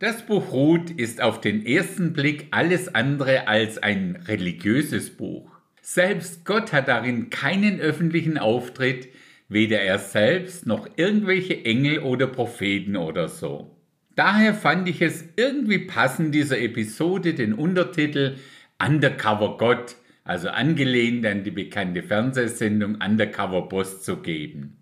Das Buch Ruth ist auf den ersten Blick alles andere als ein religiöses Buch. Selbst Gott hat darin keinen öffentlichen Auftritt, weder er selbst noch irgendwelche Engel oder Propheten oder so. Daher fand ich es irgendwie passend, dieser Episode den Untertitel Undercover Gott, also angelehnt an die bekannte Fernsehsendung Undercover Boss zu geben.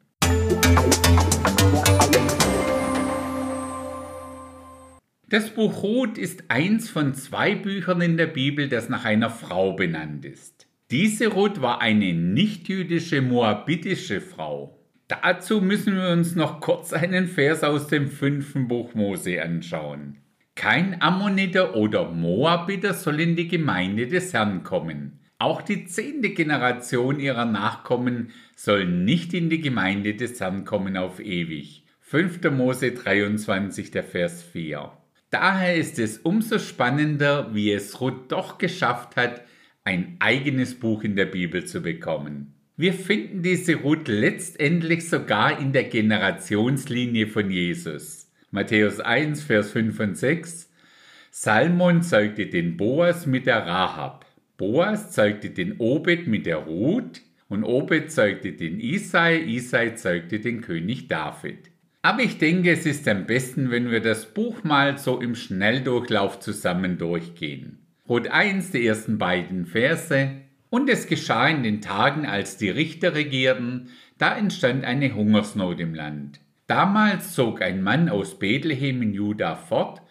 Das Buch Ruth ist eins von zwei Büchern in der Bibel, das nach einer Frau benannt ist. Diese Ruth war eine nichtjüdische moabitische Frau. Dazu müssen wir uns noch kurz einen Vers aus dem fünften Buch Mose anschauen. Kein Ammoniter oder Moabiter soll in die Gemeinde des Herrn kommen. Auch die zehnte Generation ihrer Nachkommen soll nicht in die Gemeinde des Herrn kommen auf ewig. 5. Mose 23, der Vers 4. Daher ist es umso spannender, wie es Ruth doch geschafft hat, ein eigenes Buch in der Bibel zu bekommen. Wir finden diese Ruth letztendlich sogar in der Generationslinie von Jesus. Matthäus 1, Vers 5 und 6. Salmon zeugte den Boas mit der Rahab. Boas zeugte den Obed mit der Ruth und Obed zeugte den Isai, Isai zeugte den König David. Aber ich denke, es ist am besten, wenn wir das Buch mal so im Schnelldurchlauf zusammen durchgehen. Rot 1, die ersten beiden Verse. Und es geschah in den Tagen, als die Richter regierten, da entstand eine Hungersnot im Land. Damals zog ein Mann aus Bethlehem in Juda fort,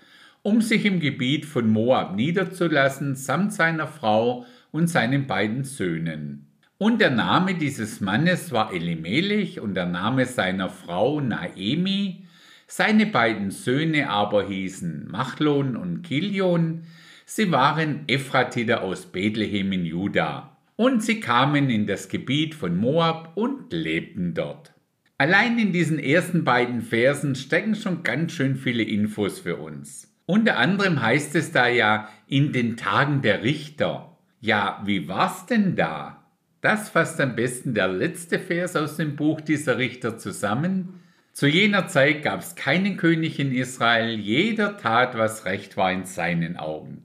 um sich im Gebiet von Moab niederzulassen, samt seiner Frau und seinen beiden Söhnen. Und der Name dieses Mannes war Elimelech und der Name seiner Frau Naemi. Seine beiden Söhne aber hießen Machlon und Kilion. Sie waren Ephratiter aus Bethlehem in Juda. Und sie kamen in das Gebiet von Moab und lebten dort. Allein in diesen ersten beiden Versen stecken schon ganz schön viele Infos für uns. Unter anderem heißt es da ja in den Tagen der Richter. Ja, wie war's denn da? Das fasst am besten der letzte Vers aus dem Buch dieser Richter zusammen. Zu jener Zeit gab es keinen König in Israel, jeder tat, was recht war in seinen Augen.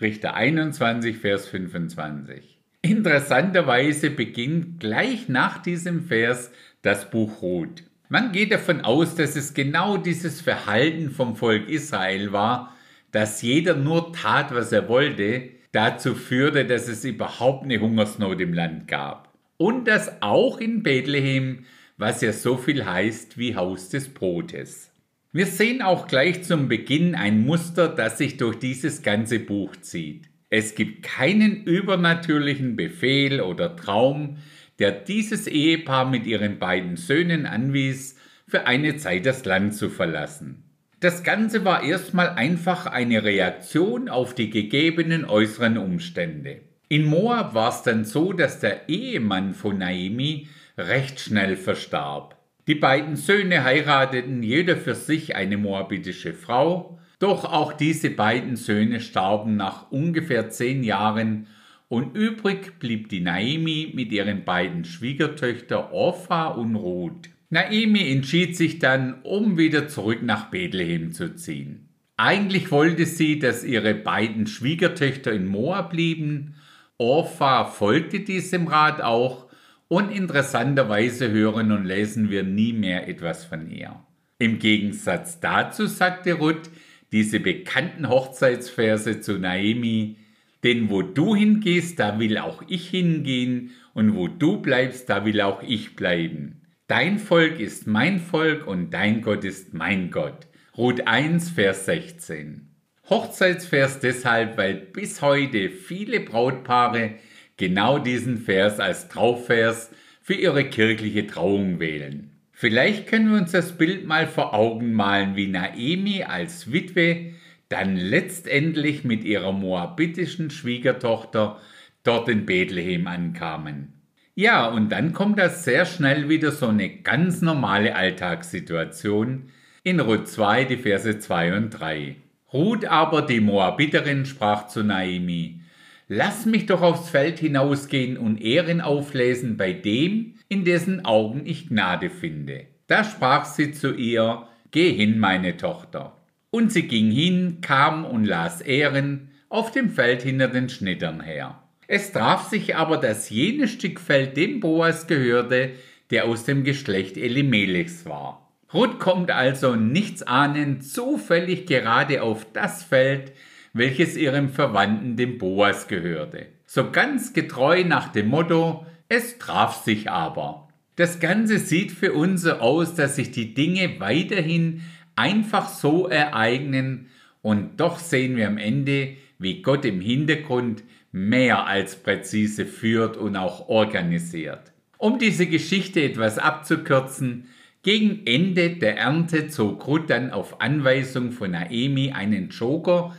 Richter 21, Vers 25. Interessanterweise beginnt gleich nach diesem Vers das Buch Ruth. Man geht davon aus, dass es genau dieses Verhalten vom Volk Israel war, dass jeder nur tat, was er wollte, dazu führte, dass es überhaupt eine Hungersnot im Land gab. Und das auch in Bethlehem, was ja so viel heißt wie Haus des Brotes. Wir sehen auch gleich zum Beginn ein Muster, das sich durch dieses ganze Buch zieht. Es gibt keinen übernatürlichen Befehl oder Traum, der dieses Ehepaar mit ihren beiden Söhnen anwies, für eine Zeit das Land zu verlassen. Das Ganze war erstmal einfach eine Reaktion auf die gegebenen äußeren Umstände. In Moab war es dann so, dass der Ehemann von Naomi recht schnell verstarb. Die beiden Söhne heirateten jeder für sich eine moabitische Frau, doch auch diese beiden Söhne starben nach ungefähr zehn Jahren und übrig blieb die Naomi mit ihren beiden Schwiegertöchtern Orpha und Ruth. Naemi entschied sich dann, um wieder zurück nach Bethlehem zu ziehen. Eigentlich wollte sie, dass ihre beiden Schwiegertöchter in Moab blieben. Orpha folgte diesem Rat auch und interessanterweise hören und lesen wir nie mehr etwas von ihr. Im Gegensatz dazu sagte Ruth diese bekannten Hochzeitsverse zu Naemi, denn wo du hingehst, da will auch ich hingehen, und wo du bleibst, da will auch ich bleiben. Dein Volk ist mein Volk und dein Gott ist mein Gott. Ruth 1, Vers 16. Hochzeitsvers deshalb, weil bis heute viele Brautpaare genau diesen Vers als Trauvers für ihre kirchliche Trauung wählen. Vielleicht können wir uns das Bild mal vor Augen malen, wie Naemi als Witwe dann letztendlich mit ihrer moabitischen Schwiegertochter dort in Bethlehem ankamen. Ja, und dann kommt das sehr schnell wieder so eine ganz normale Alltagssituation in Ruth 2, die Verse 2 und 3. Ruth aber, die Moabiterin, sprach zu Naimi, Lass mich doch aufs Feld hinausgehen und Ehren auflesen bei dem, in dessen Augen ich Gnade finde. Da sprach sie zu ihr, Geh hin, meine Tochter. Und sie ging hin, kam und las Ehren auf dem Feld hinter den Schnittern her. Es traf sich aber, dass jenes Stück Feld dem Boas gehörte, der aus dem Geschlecht Elimelechs war. Ruth kommt also nichts ahnend zufällig gerade auf das Feld, welches ihrem Verwandten dem Boas gehörte. So ganz getreu nach dem Motto, es traf sich aber. Das Ganze sieht für uns so aus, dass sich die Dinge weiterhin einfach so ereignen und doch sehen wir am Ende, wie Gott im Hintergrund mehr als präzise führt und auch organisiert. Um diese Geschichte etwas abzukürzen, gegen Ende der Ernte zog Ruth dann auf Anweisung von Naemi einen Joker,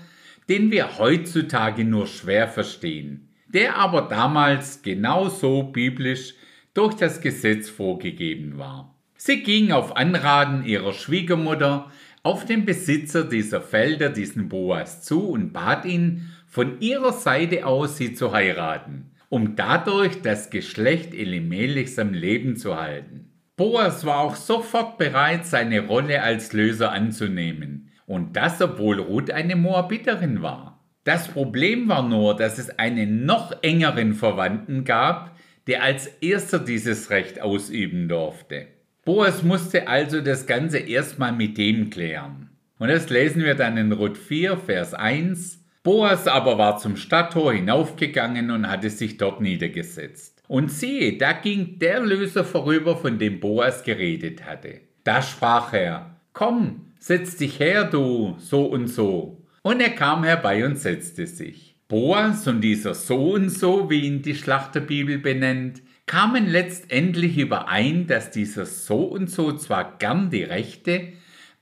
den wir heutzutage nur schwer verstehen, der aber damals genauso biblisch durch das Gesetz vorgegeben war. Sie ging auf Anraten ihrer Schwiegermutter auf den Besitzer dieser Felder, diesen Boas, zu und bat ihn, von ihrer Seite aus sie zu heiraten, um dadurch das Geschlecht Elimelechs am Leben zu halten. Boas war auch sofort bereit, seine Rolle als Löser anzunehmen, und das obwohl Ruth eine Moabiterin war. Das Problem war nur, dass es einen noch engeren Verwandten gab, der als erster dieses Recht ausüben durfte. Boas musste also das Ganze erstmal mit dem klären. Und das lesen wir dann in Ruth 4, Vers 1. Boas aber war zum Stadttor hinaufgegangen und hatte sich dort niedergesetzt. Und siehe, da ging der Löser vorüber, von dem Boas geredet hatte. Da sprach er, Komm, setz dich her, du, so und so. Und er kam herbei und setzte sich. Boas und dieser so und so, wie ihn die Schlachterbibel benennt, kamen letztendlich überein, dass dieser so und so zwar gern die Rechte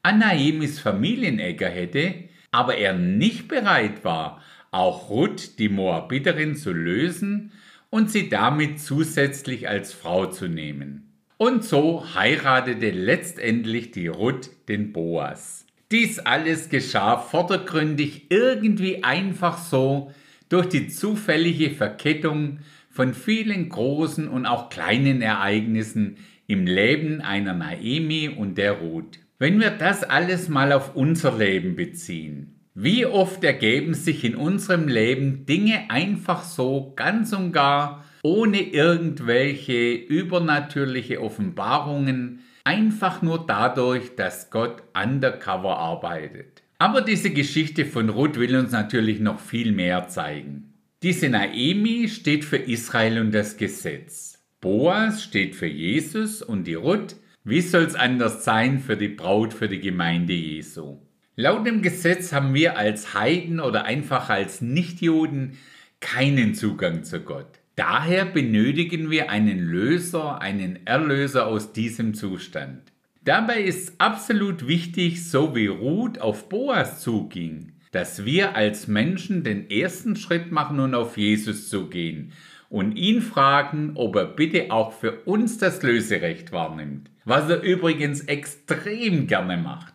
an Naemis Familienäcker hätte, aber er nicht bereit war, auch Ruth, die Moabiterin, zu lösen und sie damit zusätzlich als Frau zu nehmen. Und so heiratete letztendlich die Ruth den Boas. Dies alles geschah vordergründig irgendwie einfach so durch die zufällige Verkettung von vielen großen und auch kleinen Ereignissen im Leben einer Naemi und der Ruth. Wenn wir das alles mal auf unser Leben beziehen, wie oft ergeben sich in unserem Leben Dinge einfach so ganz und gar ohne irgendwelche übernatürliche Offenbarungen, einfach nur dadurch, dass Gott undercover arbeitet. Aber diese Geschichte von Ruth will uns natürlich noch viel mehr zeigen. Diese Naemi steht für Israel und das Gesetz. Boas steht für Jesus und die Ruth, wie soll's anders sein für die Braut, für die Gemeinde Jesu? Laut dem Gesetz haben wir als Heiden oder einfach als Nichtjuden keinen Zugang zu Gott. Daher benötigen wir einen Löser, einen Erlöser aus diesem Zustand. Dabei ist absolut wichtig, so wie Ruth auf Boas zuging, dass wir als Menschen den ersten Schritt machen und auf Jesus zugehen und ihn fragen, ob er bitte auch für uns das Löserecht wahrnimmt, was er übrigens extrem gerne macht.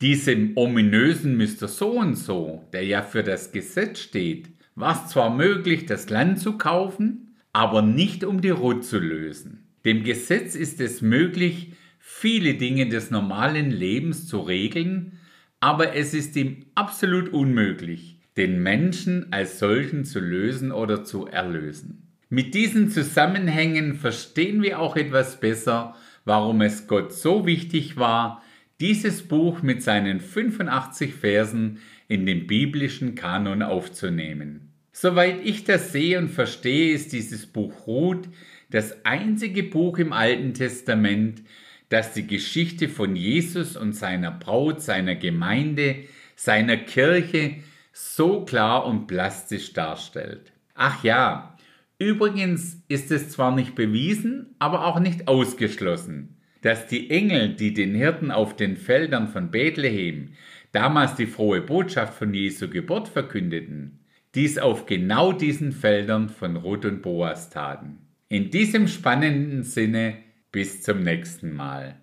Diesem ominösen Mr. So und so, der ja für das Gesetz steht, war es zwar möglich, das Land zu kaufen, aber nicht um die Ruth zu lösen. Dem Gesetz ist es möglich, viele Dinge des normalen Lebens zu regeln, aber es ist ihm absolut unmöglich, den Menschen als solchen zu lösen oder zu erlösen. Mit diesen Zusammenhängen verstehen wir auch etwas besser, warum es Gott so wichtig war, dieses Buch mit seinen 85 Versen in den biblischen Kanon aufzunehmen. Soweit ich das sehe und verstehe, ist dieses Buch Ruth das einzige Buch im Alten Testament, das die Geschichte von Jesus und seiner Braut, seiner Gemeinde, seiner Kirche so klar und plastisch darstellt. Ach ja, übrigens ist es zwar nicht bewiesen, aber auch nicht ausgeschlossen, dass die Engel, die den Hirten auf den Feldern von Bethlehem damals die frohe Botschaft von Jesu Geburt verkündeten, dies auf genau diesen Feldern von Ruth und Boas taten. In diesem spannenden Sinne bis zum nächsten Mal.